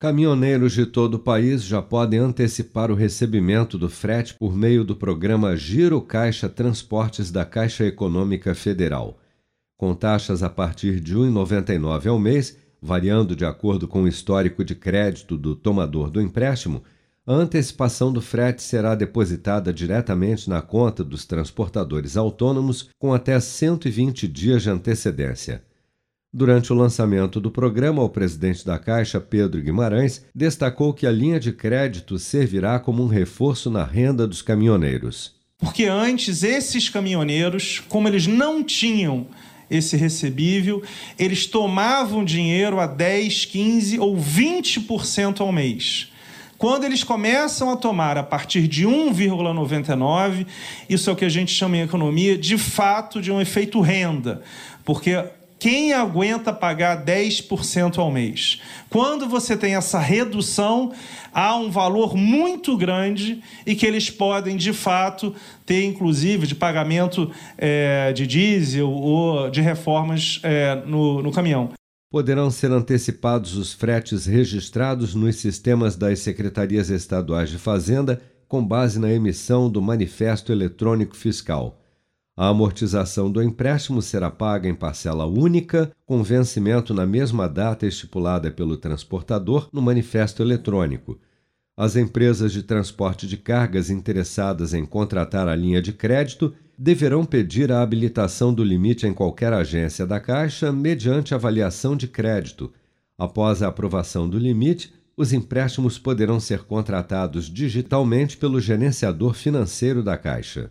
Caminhoneiros de todo o país já podem antecipar o recebimento do frete por meio do programa Giro Caixa Transportes da Caixa Econômica Federal. Com taxas a partir de R$ 1,99 ao mês, variando de acordo com o histórico de crédito do tomador do empréstimo, a antecipação do frete será depositada diretamente na conta dos transportadores autônomos com até 120 dias de antecedência. Durante o lançamento do programa, o presidente da Caixa, Pedro Guimarães, destacou que a linha de crédito servirá como um reforço na renda dos caminhoneiros. Porque antes, esses caminhoneiros, como eles não tinham esse recebível, eles tomavam dinheiro a 10, 15 ou 20% ao mês. Quando eles começam a tomar a partir de 1,99, isso é o que a gente chama em economia de fato de um efeito renda, porque quem aguenta pagar 10% ao mês? Quando você tem essa redução, há um valor muito grande e que eles podem, de fato, ter, inclusive, de pagamento é, de diesel ou de reformas é, no, no caminhão. Poderão ser antecipados os fretes registrados nos sistemas das secretarias estaduais de Fazenda com base na emissão do Manifesto Eletrônico Fiscal. A amortização do empréstimo será paga em parcela única, com vencimento na mesma data estipulada pelo transportador no manifesto eletrônico. As empresas de transporte de cargas interessadas em contratar a linha de crédito deverão pedir a habilitação do limite em qualquer agência da Caixa mediante avaliação de crédito. Após a aprovação do limite, os empréstimos poderão ser contratados digitalmente pelo gerenciador financeiro da Caixa.